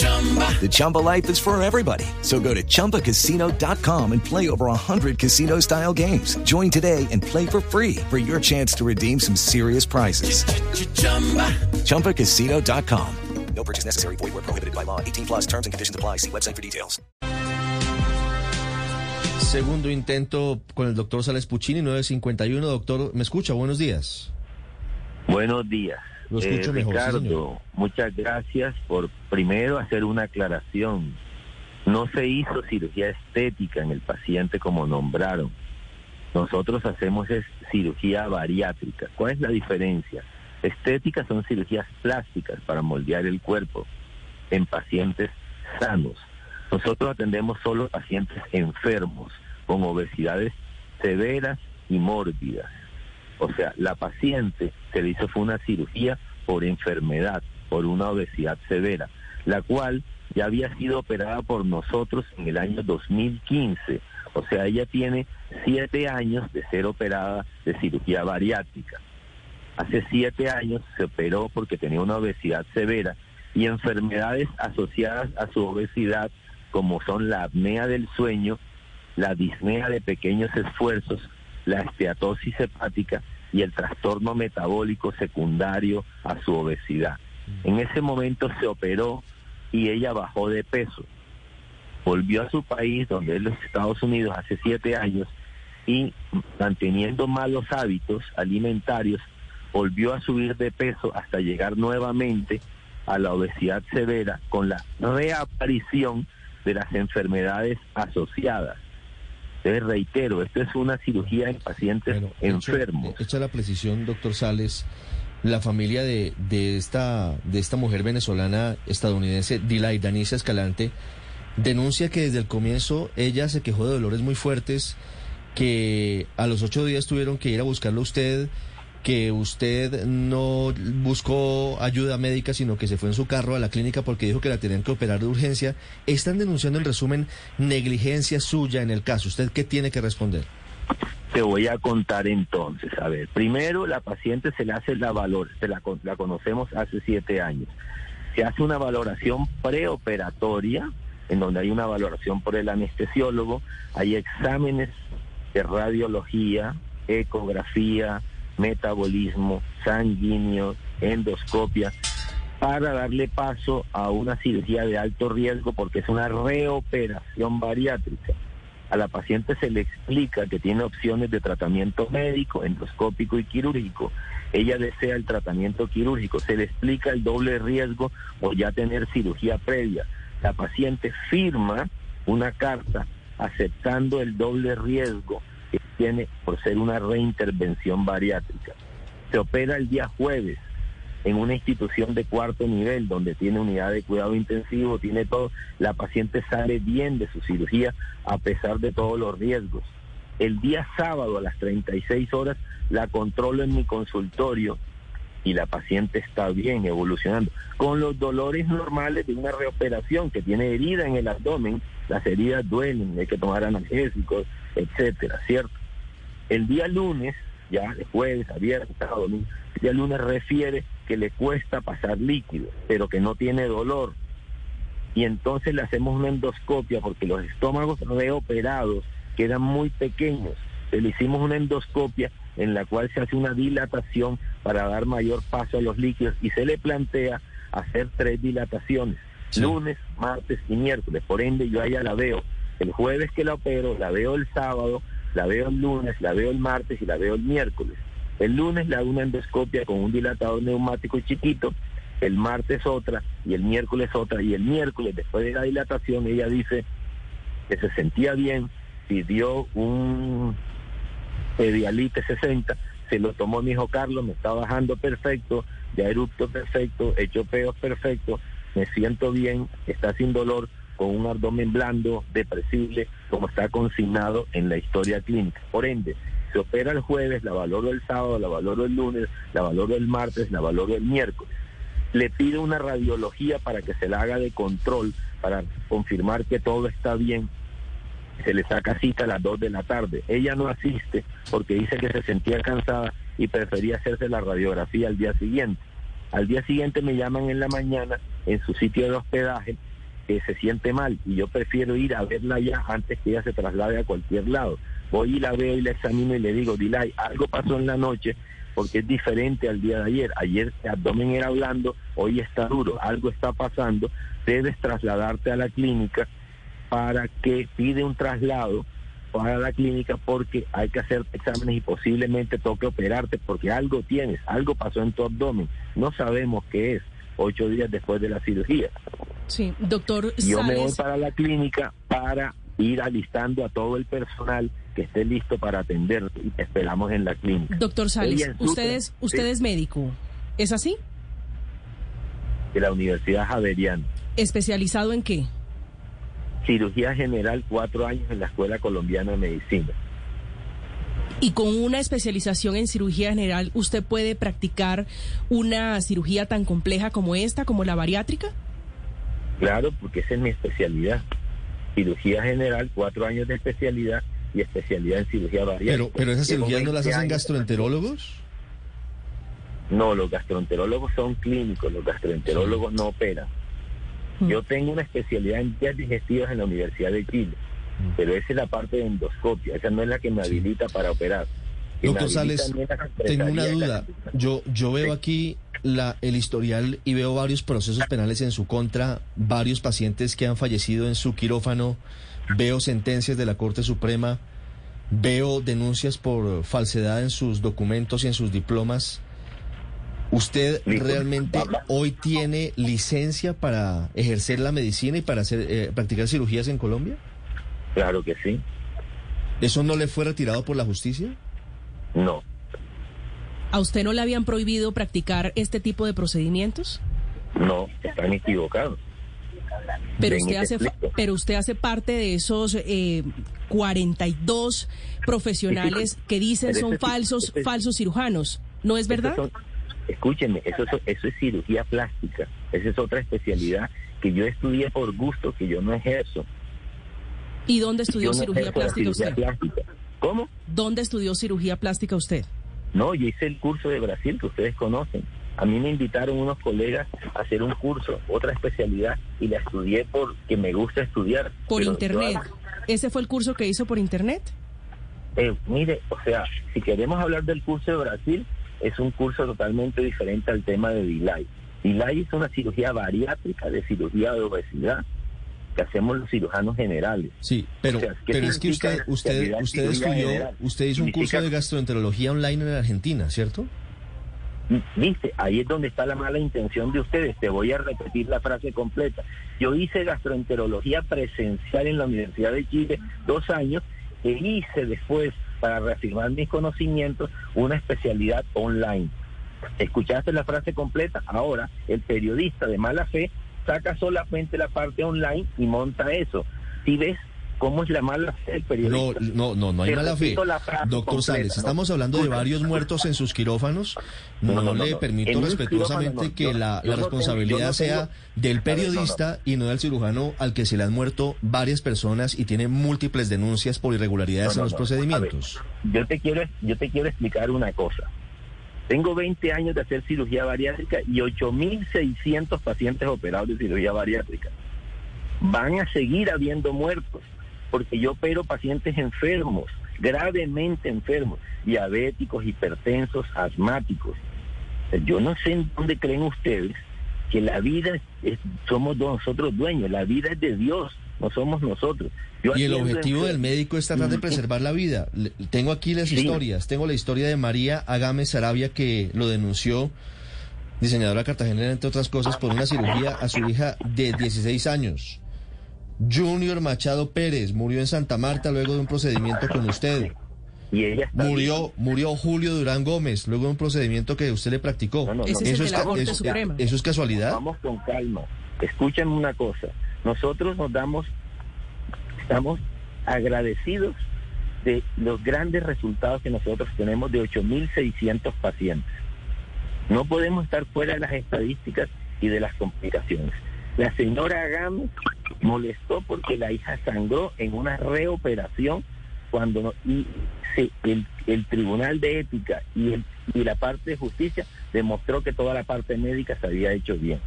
The Chumba life is for everybody. So go to ChumbaCasino.com and play over 100 casino style games. Join today and play for free for your chance to redeem some serious prizes. ChumbaCasino.com. No purchase necessary. Void were prohibited by law. 18 plus terms and conditions apply. See website for details. Segundo intento con el doctor Sales Puccini, 951. Doctor, ¿me escucha? Buenos días. Buenos días. Lo escucho Eh, mejor, sí, Ricardo, señor. muchas gracias por primero hacer una aclaración. No se hizo cirugía estética en el paciente como nombraron. Nosotros hacemos es cirugía bariátrica. ¿Cuál es la diferencia? Estéticas son cirugías plásticas para moldear el cuerpo en pacientes sanos. Nosotros atendemos solo pacientes enfermos con obesidades severas y mórbidas. O sea, la paciente se le hizo fue una cirugía por enfermedad, por una obesidad severa, la cual ya había sido operada por nosotros en el año 2015. O sea, ella tiene siete años de ser operada de cirugía bariátrica. Hace siete años se operó porque tenía una obesidad severa y enfermedades asociadas a su obesidad, como son la apnea del sueño, la disnea de pequeños esfuerzos, la esteatosis hepática y el trastorno metabólico secundario a su obesidad. En ese momento se operó y ella bajó de peso. Volvió a su país, donde es los Estados Unidos, hace siete años y manteniendo malos hábitos alimentarios, volvió a subir de peso hasta llegar nuevamente a la obesidad severa con la reaparición de las enfermedades asociadas. Entonces, reitero, esto es una cirugía en pacientes Bueno, enfermos. Hecha la precisión, doctor Sales, la familia de, de, esta, de esta mujer venezolana estadounidense, Dilay Danicia Escalante, denuncia que desde el comienzo ella se quejó de dolores muy fuertes, que a los ocho días tuvieron que ir a buscarlo a usted, que usted no buscó ayuda médica, sino que se fue en su carro a la clínica porque dijo que la tenían que operar de urgencia. Están denunciando en resumen negligencia suya en el caso. ¿Usted qué tiene que responder? Te voy a contar entonces. A ver, primero la paciente se le hace la valor, se la, la conocemos hace siete años. Se hace una valoración preoperatoria, en donde hay una valoración por el anestesiólogo, hay exámenes de radiología, ecografía, metabolismo, sanguíneo, endoscopia, para darle paso a una cirugía de alto riesgo porque es una reoperación bariátrica. A la paciente se le explica que tiene opciones de tratamiento médico, endoscópico y quirúrgico. Ella desea el tratamiento quirúrgico. Se le explica el doble riesgo o ya tener cirugía previa. La paciente firma una carta aceptando el doble riesgo que tiene por ser una reintervención bariátrica. Se opera el día jueves en una institución de cuarto nivel donde tiene unidad de cuidado intensivo, tiene todo, la paciente sale bien de su cirugía a pesar de todos los riesgos. El día sábado a las 36 horas la controlo en mi consultorio y la paciente está bien evolucionando con los dolores normales de una reoperación que tiene herida en el abdomen, las heridas duelen, hay que tomar analgésicos, etcétera, ¿cierto? El día lunes, ya de jueves, a viernes, sábado, domingo, el día lunes refiere que le cuesta pasar líquido, pero que no tiene dolor. Y entonces le hacemos una endoscopia porque los estómagos reoperados quedan muy pequeños. Le hicimos una endoscopia en la cual se hace una dilatación para dar mayor paso a los líquidos y se le plantea hacer tres dilataciones, Sí. lunes, martes y miércoles. Por ende, yo a ella la veo el jueves que la opero, la veo el sábado, la veo el lunes, la veo el martes y la veo el miércoles. El lunes le hago una endoscopia con un dilatador neumático chiquito el martes otra y el miércoles otra y el miércoles después de la dilatación ella dice que se sentía bien, pidió un Pedialite 60, se lo tomó mi hijo Carlos, me está bajando perfecto, ya erupto perfecto, hecho peos perfecto, me siento bien, está sin dolor, con un abdomen blando, depresible, como está consignado en la historia clínica. Por ende, se opera el jueves, la valoro el sábado, la valoro el lunes, la valoro el martes, la valoro el miércoles. Le pido una radiología para que se la haga de control, para confirmar que todo está bien. Se le saca cita a las 2 de la tarde. Ella no asiste porque dice que se sentía cansada y prefería hacerse la radiografía al día siguiente. Al día siguiente me llaman en la mañana en su sitio de hospedaje que se siente mal y yo prefiero ir a verla ya antes que ella se traslade a cualquier lado. Voy y la veo y la examino y le digo, Dilay, algo pasó en la noche porque es diferente al día de ayer. Ayer el abdomen era blando, hoy está duro, algo está pasando, debes trasladarte a la clínica para que pide un traslado para la clínica porque hay que hacer exámenes y posiblemente toque operarte porque algo tienes, algo pasó en tu abdomen, no sabemos qué es, ocho días después de la cirugía. Sí, doctor Yo me voy Sales, para la clínica para ir alistando a todo el personal que esté listo para atender y te esperamos en la clínica. doctor Sales, usted es, usted sí, es médico, ¿es así? de la Universidad Javeriana. ¿Especializado en qué? Cirugía general, cuatro años en la Escuela Colombiana de Medicina. Y con una especialización en cirugía general, ¿usted puede practicar una cirugía tan compleja como esta, como la bariátrica? Claro, porque esa es mi especialidad. Cirugía general, cuatro años de especialidad y especialidad en cirugía bariátrica. Pero, pero esas cirugías no las 20 hacen gastroenterólogos. No, los gastroenterólogos son clínicos, los gastroenterólogos no operan. Mm. Yo tengo una especialidad en vías digestivas en la Universidad de Chile. Pero esa es la parte de endoscopia, esa no es la que me habilita para operar. Doctor Sales, tengo una duda. Yo, yo veo aquí la, el historial y veo varios procesos penales en su contra, varios pacientes que han fallecido en su quirófano, veo sentencias de la Corte Suprema, veo denuncias por falsedad en sus documentos y en sus diplomas. ¿Usted realmente hoy tiene licencia para ejercer la medicina y para hacer, eh, practicar cirugías en Colombia? Claro que sí. ¿Eso no le fue retirado por la justicia? No, ¿A usted no le habían prohibido practicar este tipo de procedimientos? no, están equivocados. Pero usted, te hace, pero usted hace parte de esos eh, 42 profesionales que dicen son falsos, falsos cirujanos. ¿No es verdad? Son- escúchenme, eso, es- eso es cirugía plástica. Esa es otra especialidad que yo estudié por gusto, que yo no ejerzo. ¿Y dónde estudió cirugía plástica cirugía usted? plástica. ¿Cómo? ¿Dónde estudió cirugía plástica usted? No, yo hice el curso de Brasil que ustedes conocen. A mí me invitaron unos colegas a hacer un curso, otra especialidad, y la estudié porque me gusta estudiar. Por internet. yo- ¿Ese fue el curso que hizo por internet? eh, mire, o sea, si queremos hablar del curso de Brasil, es un curso totalmente diferente al tema de Dilay. Dilay es una cirugía bariátrica de cirugía de obesidad que hacemos los cirujanos generales. Sí, pero, O sea, ¿qué pero es que usted, usted, usted estudió, general? usted hizo un curso de gastroenterología online en Argentina, ¿cierto? Viste, ahí es donde está la mala intención de ustedes. Te voy a repetir la frase completa. Yo hice gastroenterología presencial en la Universidad de Chile dos años e hice después, para reafirmar mis conocimientos, una especialidad online. ¿Escuchaste la frase completa? Ahora, el periodista de mala fe saca solamente la parte online y monta eso. Si ves cómo es la mala fe del No, periodista? no, no, no hay Te mala fe. Doctor Sales, ¿no? estamos hablando de varios muertos en sus quirófanos. No, No, no, no, le no. permito En respetuosamente no. que la, yo la no tengo- responsabilidad no sea tengo- del no, periodista y no del cirujano al que se le han muerto varias personas y tiene múltiples denuncias por irregularidades No, no, en los no. procedimientos. Ver, yo te quiero yo te quiero explicar una cosa. Tengo 20 años de hacer cirugía bariátrica y 8.600 pacientes operados de cirugía bariátrica. Van a seguir habiendo muertos porque yo opero pacientes enfermos, gravemente enfermos, diabéticos, hipertensos, asmáticos. Yo no sé en dónde creen ustedes que la vida es- somos nosotros dueños, la vida es de Dios, no somos nosotros. Yo Y el objetivo del médico es tratar de preservar la vida. Le- Tengo aquí las Sí. historias. Tengo la historia de María Agame Sarabia que lo denunció diseñadora cartagenera, entre otras cosas, por una cirugía a su hija de 16 años. Junior Machado Pérez murió en Santa Marta luego de un procedimiento con usted. Y ella está Murió, murió Julio Durán Gómez luego de un procedimiento que usted le practicó. No, no, no. Ese es eso-. ¿Eso es casualidad? Vamos con calma. Escúchenme una cosa. Nosotros nos damos, estamos agradecidos de los grandes resultados que nosotros tenemos de 8.600 pacientes. No podemos estar fuera de las estadísticas y de las complicaciones. La señora Gámez molestó porque la hija sangró en una reoperación cuando no- y se- el, el Tribunal de Ética y, el, y la parte de justicia demostró que toda la parte médica se había hecho bien.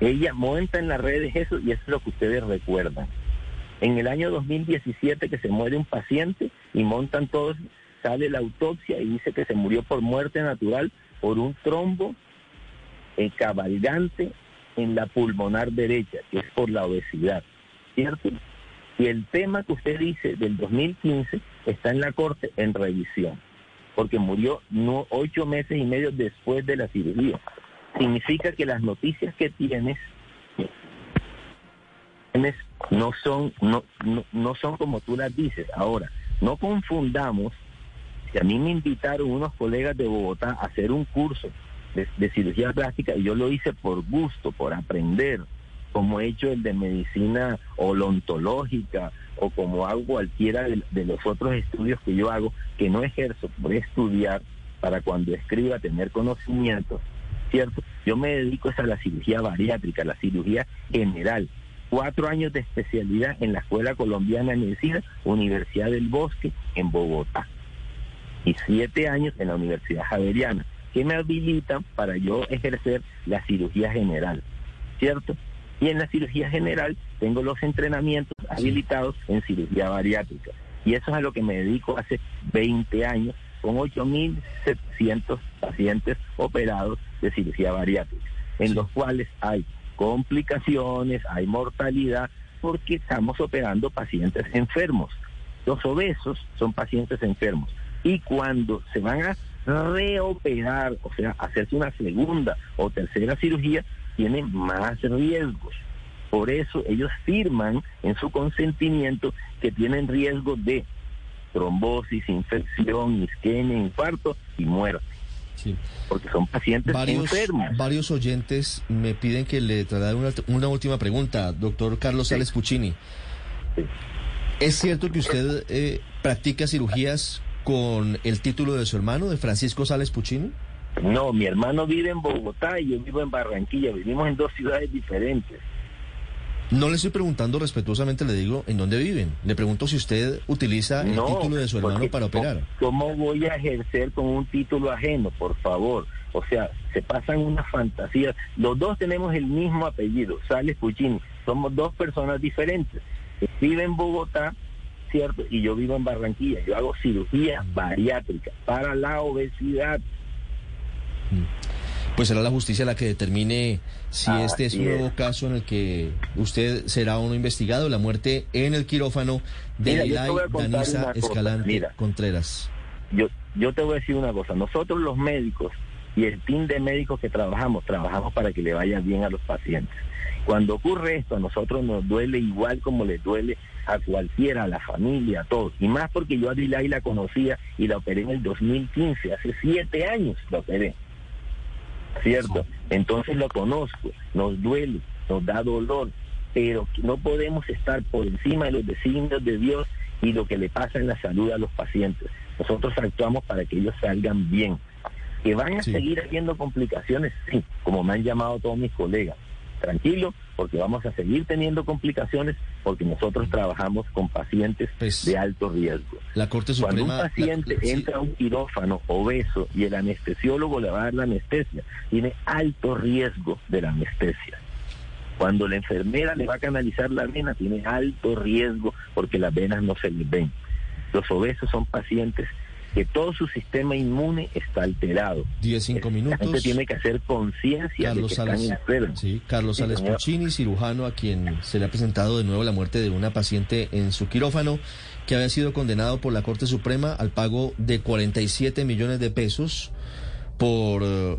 Ella monta en las redes eso y eso es lo que ustedes recuerdan. En el año 2017 que se muere un paciente y montan todos, sale la autopsia y dice que se murió por muerte natural por un trombo eh, cabalgante en la pulmonar derecha, que es por la obesidad, ¿cierto? Y el tema que usted dice del 2015 está en la corte en revisión, porque murió no, ocho meses y medio después de la cirugía. Significa que las noticias que tienes, no son no, no, no son como tú las dices. Ahora, no confundamos que a mí me invitaron unos colegas de Bogotá a hacer un curso de, cirugía plástica y yo lo hice por gusto, por aprender, como he hecho el de medicina odontológica o como hago cualquiera de, de los otros estudios que yo hago, que no ejerzo por estudiar para cuando escriba tener conocimientos, ¿cierto? Yo me dedico a la cirugía bariátrica, la cirugía general. Cuatro años de especialidad en la Escuela Colombiana de Medicina, Universidad del Bosque, en Bogotá y siete años en la Universidad Javeriana, que me habilitan para yo ejercer la cirugía general, ¿cierto? Y en la cirugía general tengo los entrenamientos habilitados en cirugía bariátrica. Y eso es a lo que me dedico hace 20 años, con 8.700 pacientes operados de cirugía bariátrica, en los cuales hay complicaciones, hay mortalidad, porque estamos operando pacientes enfermos. Los obesos son pacientes enfermos y cuando se van a reoperar, o sea, hacerse una segunda o tercera cirugía, tienen más riesgos. Por eso ellos firman en su consentimiento que tienen riesgo de trombosis, infección, isquemia, infarto y muerte, Sí. porque son pacientes Varios, enfermos. varios oyentes me piden que le traslade una, una última pregunta, doctor Carlos Sí. Sales Puccini. Sí. ¿Es cierto que usted eh, practica cirugías con el título de su hermano, de Francisco Sales Puccini? No, mi hermano vive en Bogotá y yo vivo en Barranquilla, vivimos en dos ciudades diferentes. No le estoy preguntando respetuosamente, le digo en dónde viven. Le pregunto si usted utiliza el No, título de su hermano para operar. ¿Cómo voy a ejercer con un título ajeno, por favor? O sea, se pasan unas fantasías. Los dos tenemos el mismo apellido, Sales Puccini. Somos dos personas diferentes. Vive en Bogotá, ¿cierto? Y yo vivo en Barranquilla. Yo hago cirugía bariátrica para la obesidad. Pues será la justicia la que determine si este es un es. nuevo caso en el que usted será uno investigado, la muerte en el quirófano de Mira, Danisa Escalante mira. Contreras. Yo, yo te voy a decir una cosa. Nosotros los médicos y el team de médicos que trabajamos, trabajamos para que le vaya bien a los pacientes. Cuando ocurre esto, a nosotros nos duele igual como le duele a cualquiera, a la familia, a todos. Y más porque yo a Dilay la conocía y la operé en el 2015, hace siete años la operé. ¿Cierto? Entonces lo conozco, nos duele, nos da dolor, pero no podemos estar por encima de los designios de Dios y lo que le pasa en la salud a los pacientes. Nosotros actuamos para que ellos salgan bien. Que van a Sí. seguir habiendo complicaciones, sí, como me han llamado todos mis colegas. Tranquilo, porque vamos a seguir teniendo complicaciones porque nosotros trabajamos con pacientes Pues, de alto riesgo. La Corte Cuando Suprema... un la- paciente la- entra a un quirófano obeso y el anestesiólogo le va a dar la anestesia, tiene alto riesgo de la anestesia. Cuando la enfermera le va a canalizar la vena, tiene alto riesgo porque las venas no se les ven. Los obesos son pacientes que todo su sistema inmune está alterado. 10, 5 La minutos. gente tiene que hacer conciencia de que Carlos están sí, Carlos Sí, Sales. Puccini, cirujano a quien se le ha presentado de nuevo la muerte de una paciente en su quirófano que había sido condenado por la Corte Suprema al pago de 47 millones de pesos por eh,